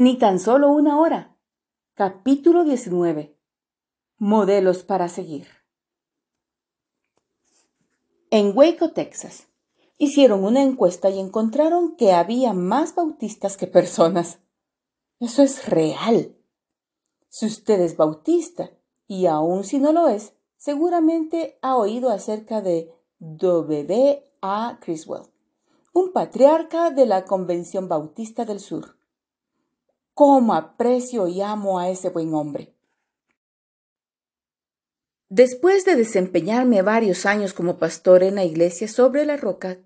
Ni tan solo una hora. Capítulo 19. Modelos para seguir. En Waco, Texas, hicieron una encuesta y encontraron que había más bautistas que personas. Eso es real. Si usted es bautista, y aun si no lo es, seguramente ha oído acerca de W. A. Criswell, un patriarca de la Convención Bautista del Sur. ¿Cómo aprecio y amo a ese buen hombre? Después de desempeñarme varios años como pastor en la iglesia sobre la roca,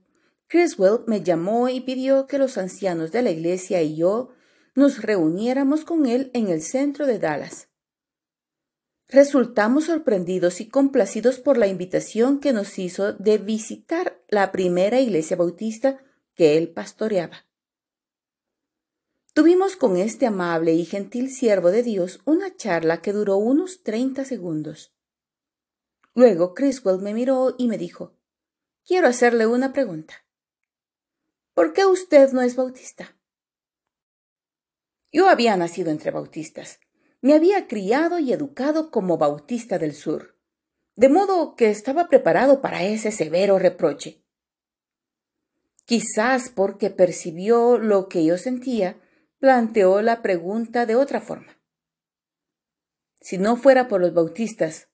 Criswell me llamó y pidió que los ancianos de la iglesia y yo nos reuniéramos con él en el centro de Dallas. Resultamos sorprendidos y complacidos por la invitación que nos hizo de visitar la primera iglesia bautista que él pastoreaba. Tuvimos con este amable y gentil siervo de Dios una charla que duró unos treinta segundos. Luego Criswell me miró y me dijo Quiero hacerle una pregunta. ¿Por qué usted no es bautista? Yo había nacido entre bautistas, me había criado y educado como bautista del sur, de modo que estaba preparado para ese severo reproche. Quizás porque percibió lo que yo sentía, planteó la pregunta de otra forma. Si no fuera por los bautistas,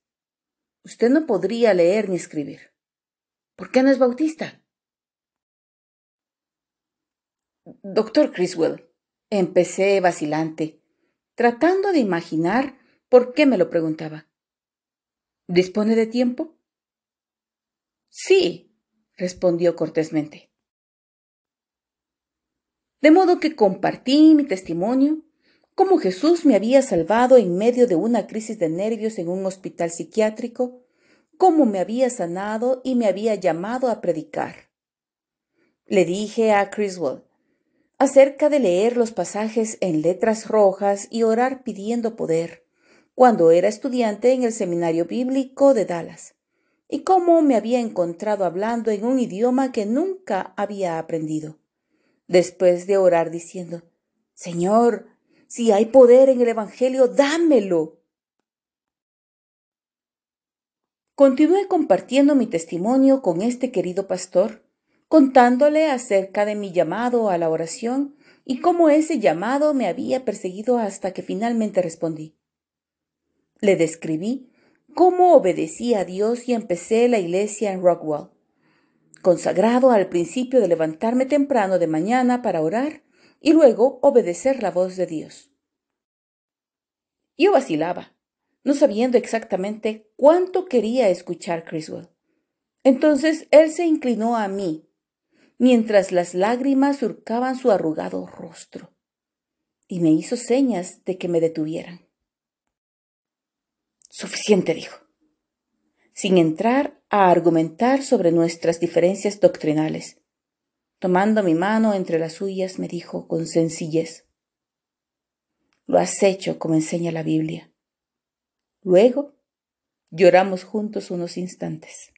usted no podría leer ni escribir. ¿Por qué no es bautista? Doctor Criswell, empecé vacilante tratando de imaginar por qué me lo preguntaba. ¿Dispone de tiempo? Sí, respondió cortésmente. De modo que compartí mi testimonio, cómo Jesús me había salvado en medio de una crisis de nervios en un hospital psiquiátrico, cómo me había sanado y me había llamado a predicar. Le dije a Criswell, acerca de leer los pasajes en letras rojas y orar pidiendo poder, cuando era estudiante en el Seminario Bíblico de Dallas, y cómo me había encontrado hablando en un idioma que nunca había aprendido, después de orar diciendo, Señor, si hay poder en el Evangelio, dámelo. Continué compartiendo mi testimonio con este querido pastor, contándole acerca de mi llamado a la oración y cómo ese llamado me había perseguido hasta que finalmente respondí. Le describí cómo obedecí a Dios y empecé la iglesia en Rockwell, consagrado al principio de levantarme temprano de mañana para orar y luego obedecer la voz de Dios. Yo vacilaba, no sabiendo exactamente cuánto quería escuchar Criswell. Entonces él se inclinó a mí mientras las lágrimas surcaban su arrugado rostro, y me hizo señas de que me detuvieran. Suficiente, dijo, sin entrar a argumentar sobre nuestras diferencias doctrinales. Tomando mi mano entre las suyas, me dijo con sencillez, Lo has hecho como enseña la Biblia. Luego lloramos juntos unos instantes.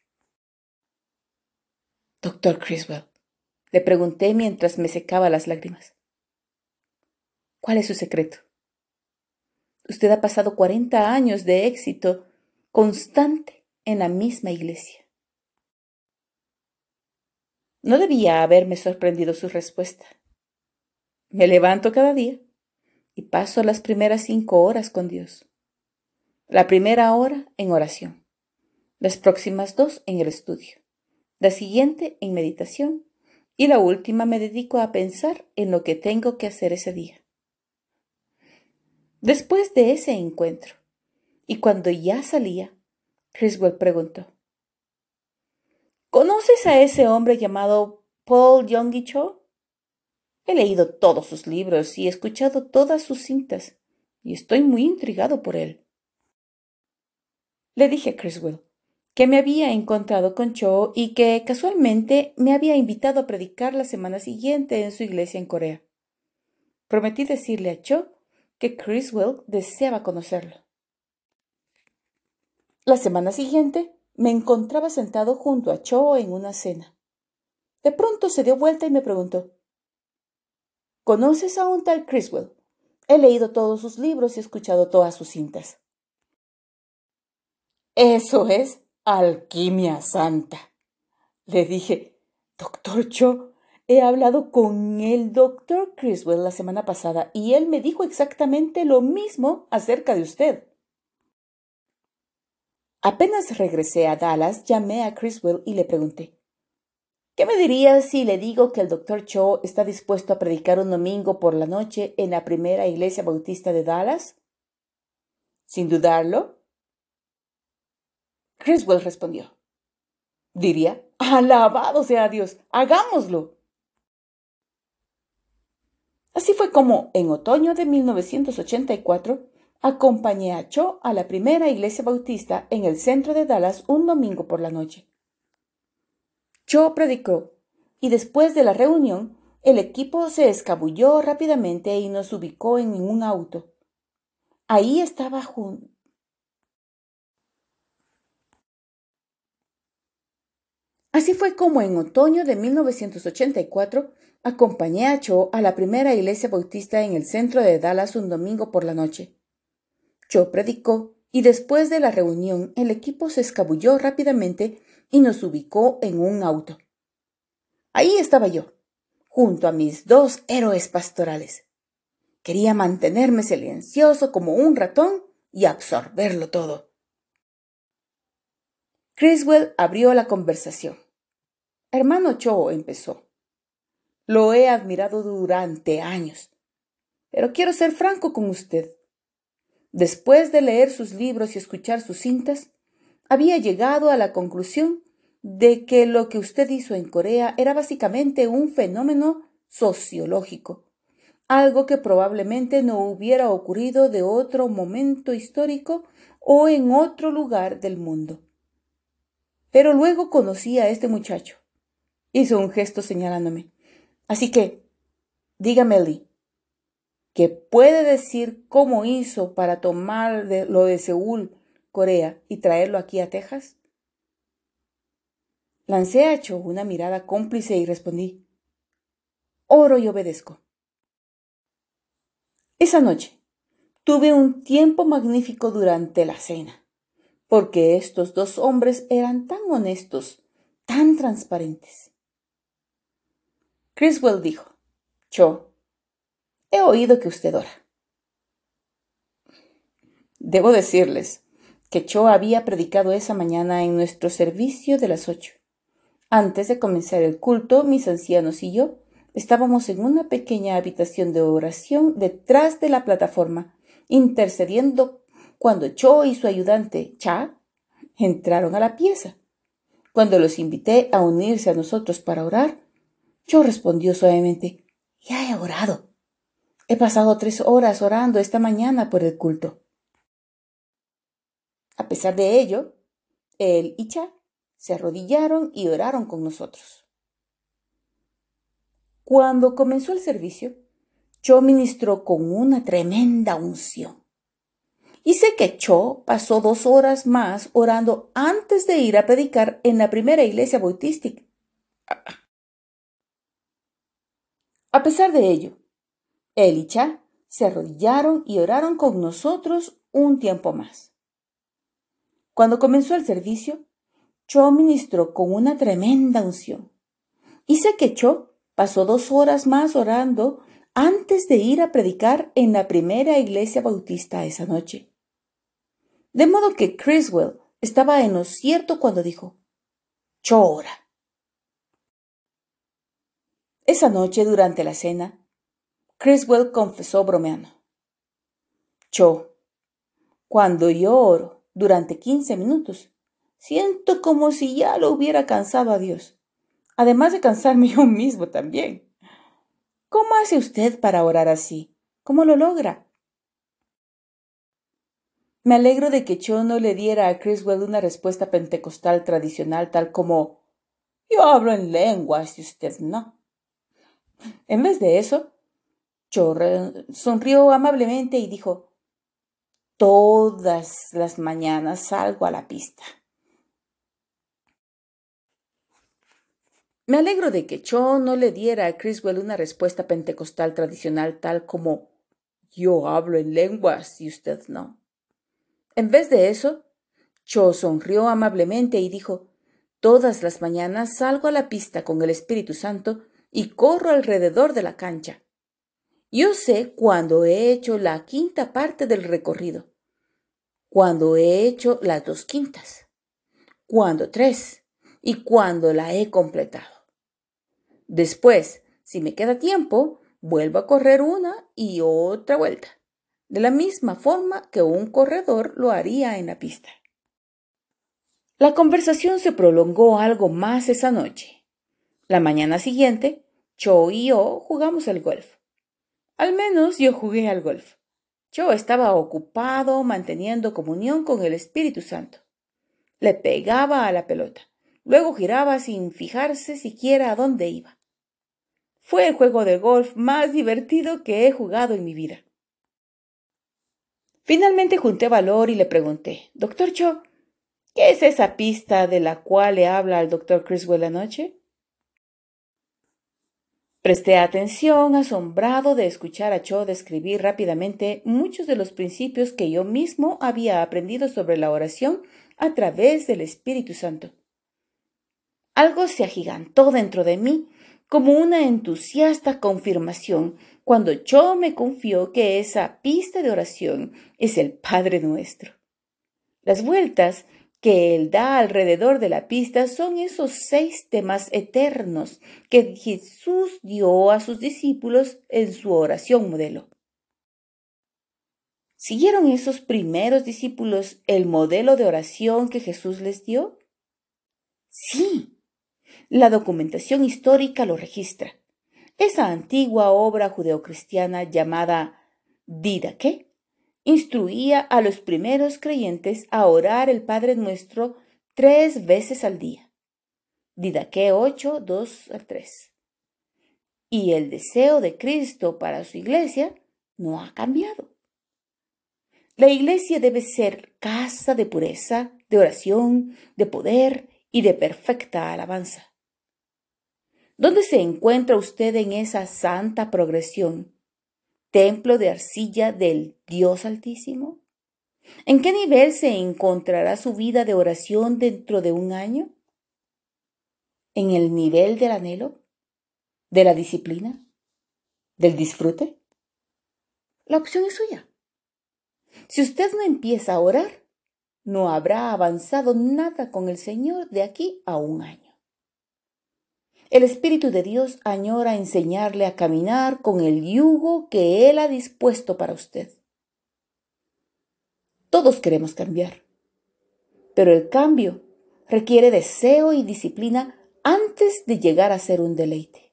Doctor Criswell, le pregunté mientras me secaba las lágrimas. ¿Cuál es su secreto? Usted ha pasado cuarenta años de éxito constante en la misma iglesia. No debía haberme sorprendido su respuesta. Me levanto cada día y paso las primeras cinco horas con Dios. La primera hora en oración, las próximas dos en el estudio, la siguiente en meditación y la última me dedico a pensar en lo que tengo que hacer ese día. Después de ese encuentro, y cuando ya salía, Criswell preguntó, ¿Conoces a ese hombre llamado Paul Yonggi Cho? He leído todos sus libros y he escuchado todas sus cintas, y estoy muy intrigado por él. Le dije a Criswell, que me había encontrado con Cho y que casualmente me había invitado a predicar la semana siguiente en su iglesia en Corea. Prometí decirle a Cho que Criswell deseaba conocerlo. La semana siguiente me encontraba sentado junto a Cho en una cena. De pronto se dio vuelta y me preguntó ¿Conoces a un tal Criswell, He leído todos sus libros y escuchado todas sus cintas. Eso es alquimia santa. Le dije, Doctor Cho, he hablado con el doctor Criswell la semana pasada y él me dijo exactamente lo mismo acerca de usted. Apenas regresé a Dallas, llamé a Criswell y le pregunté, ¿Qué me diría si le digo que el doctor Cho está dispuesto a predicar un domingo por la noche en la primera iglesia bautista de Dallas? Sin dudarlo. Criswell respondió. Diría, alabado sea Dios, hagámoslo. Así fue como, en otoño de 1984, acompañé a Cho a la primera iglesia bautista en el centro de Dallas un domingo por la noche. Cho predicó, y después de la reunión, el equipo se escabulló rápidamente y nos ubicó en un auto. Ahí estaba junto. Así fue como en otoño de 1984 acompañé a Cho a la primera iglesia bautista en el centro de Dallas un domingo por la noche. Cho predicó y después de la reunión el equipo se escabulló rápidamente y nos ubicó en un auto. Ahí estaba yo, junto a mis dos héroes pastorales. Quería mantenerme silencioso como un ratón y absorberlo todo. Criswell abrió la conversación. Hermano Cho empezó. Lo he admirado durante años, pero quiero ser franco con usted. Después de leer sus libros y escuchar sus cintas, había llegado a la conclusión de que lo que usted hizo en Corea era básicamente un fenómeno sociológico, algo que probablemente no hubiera ocurrido de otro momento histórico o en otro lugar del mundo. Pero luego conocí a este muchacho. Hizo un gesto señalándome. Así que, dígame, Lee, ¿qué puede decir cómo hizo para tomar lo de Seúl, Corea, y traerlo aquí a Texas? Lancé a Cho una mirada cómplice y respondí, oro y obedezco. Esa noche tuve un tiempo magnífico durante la cena, porque estos dos hombres eran tan honestos, tan transparentes. Criswell dijo, Cho, he oído que usted ora. Debo decirles que Cho había predicado esa mañana en nuestro servicio de las ocho. Antes de comenzar el culto, mis ancianos y yo estábamos en una pequeña habitación de oración detrás de la plataforma, intercediendo cuando Cho y su ayudante, Cha, entraron a la pieza. Cuando los invité a unirse a nosotros para orar, Cho respondió suavemente, Ya he orado. He pasado tres horas orando esta mañana por el culto. A pesar de ello, él y Cha se arrodillaron y oraron con nosotros. Cuando comenzó el servicio, Cho ministró con una tremenda unción. Y sé que Cho pasó dos horas más orando antes de ir a predicar en la primera iglesia bautística. A pesar de ello, él y Cha se arrodillaron y oraron con nosotros un tiempo más. Cuando comenzó el servicio, Cho ministró con una tremenda unción. Y sé que Cho pasó dos horas más orando antes de ir a predicar en la primera iglesia bautista esa noche. De modo que Criswell estaba en lo cierto cuando dijo, Cho ora. Esa noche durante la cena, Criswell confesó bromeando. Cho, cuando yo oro durante quince minutos, Siento como si ya lo hubiera cansado a Dios, además de cansarme yo mismo también. ¿Cómo hace usted para orar así? ¿Cómo lo logra? Me alegro de que yo no le diera a Criswell una respuesta pentecostal tradicional tal como yo hablo en lenguas y usted no. En vez de eso, Cho sonrió amablemente y dijo Todas las mañanas salgo a la pista. Me alegro de que Cho no le diera a Criswell una respuesta pentecostal tradicional tal como Yo hablo en lenguas y usted no. En vez de eso, Cho sonrió amablemente y dijo, Todas las mañanas salgo a la pista con el Espíritu Santo y corro alrededor de la cancha. Yo sé cuando he hecho la quinta parte del recorrido, cuando he hecho las dos quintas, cuando tres y cuando la he completado. Después, si me queda tiempo, vuelvo a correr una y otra vuelta, de la misma forma que un corredor lo haría en la pista. La conversación se prolongó algo más esa noche. La mañana siguiente, Cho y yo jugamos al golf. Al menos yo jugué al golf. Cho estaba ocupado manteniendo comunión con el Espíritu Santo. Le pegaba a la pelota, luego giraba sin fijarse siquiera a dónde iba. Fue el juego de golf más divertido que he jugado en mi vida. Finalmente junté valor y le pregunté, Doctor Cho, ¿Qué es esa pista de la cual le habla al doctor Criswell anoche? Presté atención, asombrado de escuchar a Cho describir rápidamente muchos de los principios que yo mismo había aprendido sobre la oración a través del Espíritu Santo. Algo se agigantó dentro de mí como una entusiasta confirmación cuando Cho me confió que esa pista de oración es el Padre nuestro. Las vueltas que él da alrededor de la pista son esos seis temas eternos que Jesús dio a sus discípulos en su oración modelo. ¿Siguieron esos primeros discípulos el modelo de oración que Jesús les dio? Sí, la documentación histórica lo registra. Esa antigua obra judeocristiana llamada Didaque instruía a los primeros creyentes a orar el Padre Nuestro tres veces al día. Didaque 8, 2 al 3. Y el deseo de Cristo para su iglesia no ha cambiado. La iglesia debe ser casa de pureza, de oración, de poder y de perfecta alabanza. ¿Dónde se encuentra usted en esa santa progresión templo de arcilla del Dios Altísimo? ¿En qué nivel se encontrará su vida de oración dentro de un año? ¿En el nivel del anhelo? ¿De la disciplina? ¿Del disfrute? La opción es suya. Si usted no empieza a orar, no habrá avanzado nada con el Señor de aquí a un año. El Espíritu de Dios añora enseñarle a caminar con el yugo que Él ha dispuesto para usted. Todos queremos cambiar, pero el cambio requiere deseo y disciplina antes de llegar a ser un deleite.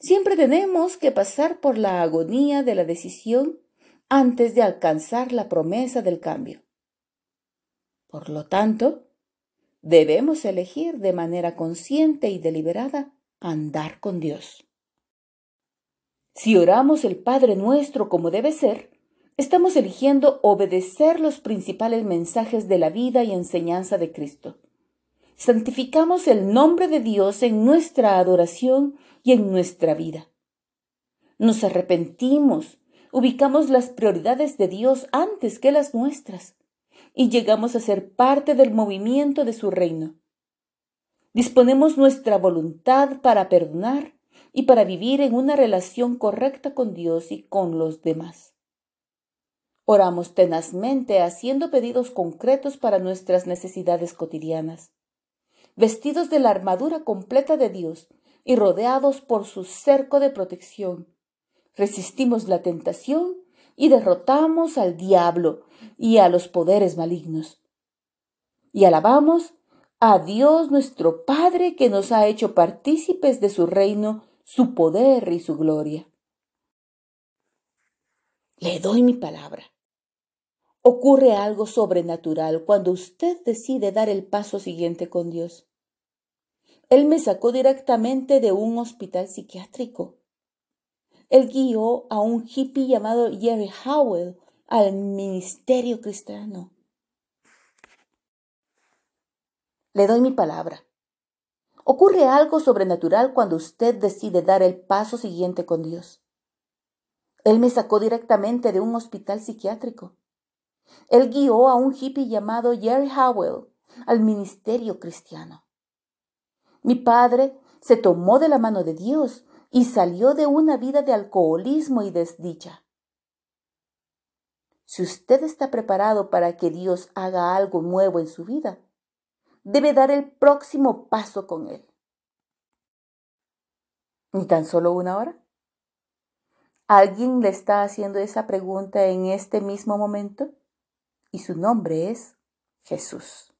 Siempre tenemos que pasar por la agonía de la decisión antes de alcanzar la promesa del cambio. Por lo tanto, debemos elegir de manera consciente y deliberada andar con Dios. Si oramos el Padre nuestro como debe ser, estamos eligiendo obedecer los principales mensajes de la vida y enseñanza de Cristo. Santificamos el nombre de Dios en nuestra adoración y en nuestra vida. Nos arrepentimos, ubicamos las prioridades de Dios antes que las nuestras y llegamos a ser parte del movimiento de su reino. Disponemos nuestra voluntad para perdonar y para vivir en una relación correcta con Dios y con los demás. Oramos tenazmente haciendo pedidos concretos para nuestras necesidades cotidianas. Vestidos de la armadura completa de Dios y rodeados por su cerco de protección, resistimos la tentación y derrotamos al diablo y a los poderes malignos. Y alabamos a Dios nuestro Padre que nos ha hecho partícipes de su reino, su poder y su gloria. Le doy mi palabra. Ocurre algo sobrenatural cuando usted decide dar el paso siguiente con Dios. Él me sacó directamente de un hospital psiquiátrico. Él guió a un hippie llamado Jerry Howell al ministerio cristiano. Le doy mi palabra. Ocurre algo sobrenatural cuando usted decide dar el paso siguiente con Dios. Él me sacó directamente de un hospital psiquiátrico. Él guió a un hippie llamado Jerry Howell al ministerio cristiano. Mi padre se tomó de la mano de Dios y salió de una vida de alcoholismo y desdicha. Si usted está preparado para que Dios haga algo nuevo en su vida, debe dar el próximo paso con Él. ¿Ni tan solo una hora? ¿Alguien le está haciendo esa pregunta en este mismo momento? Y su nombre es Jesús.